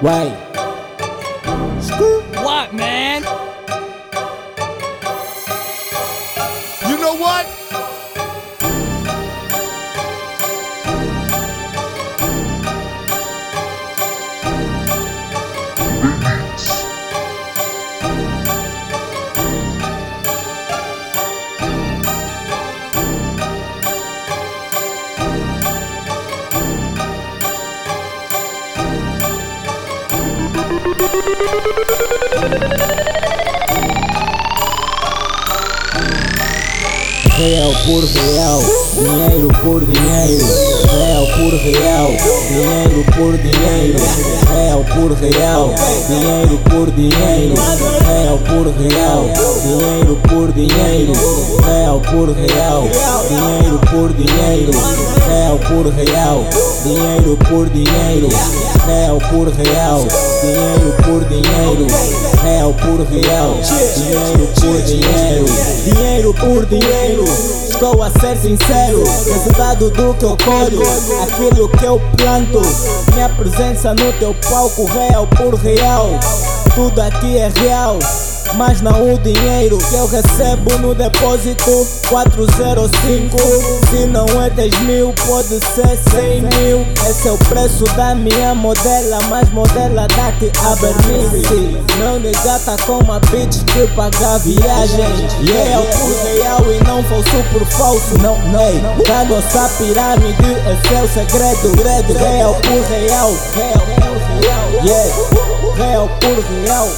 Why? What, man? You know what? Real por real, dinheiro por dinheiro, real por real, dinheiro por dinheiro, real por real, dinheiro por dinheiro, real por real, dinheiro por dinheiro, real por real, dinheiro por dinheiro, real por real, dinheiro por dinheiro, real por real, dinheiro por dinheiro, real por real, dinheiro por dinheiro, dinheiro por dinheiro. Estou a ser sincero, resultado do que eu colho, aquilo que eu planto. Minha presença no teu palco, real por real. Tudo aqui é real. Mas não o dinheiro que eu recebo no depósito. 405 Se não é 10 mil, pode ser 100 mil. Esse é o preço da minha modela Mas modela daqui a Bernice. Meu nega tá com uma bitch que paga viagem. Yeah, por real e não falso por falso. Não, não, da nossa pirâmide Esse é o segredo. Real por real Real por real Yeah, real por real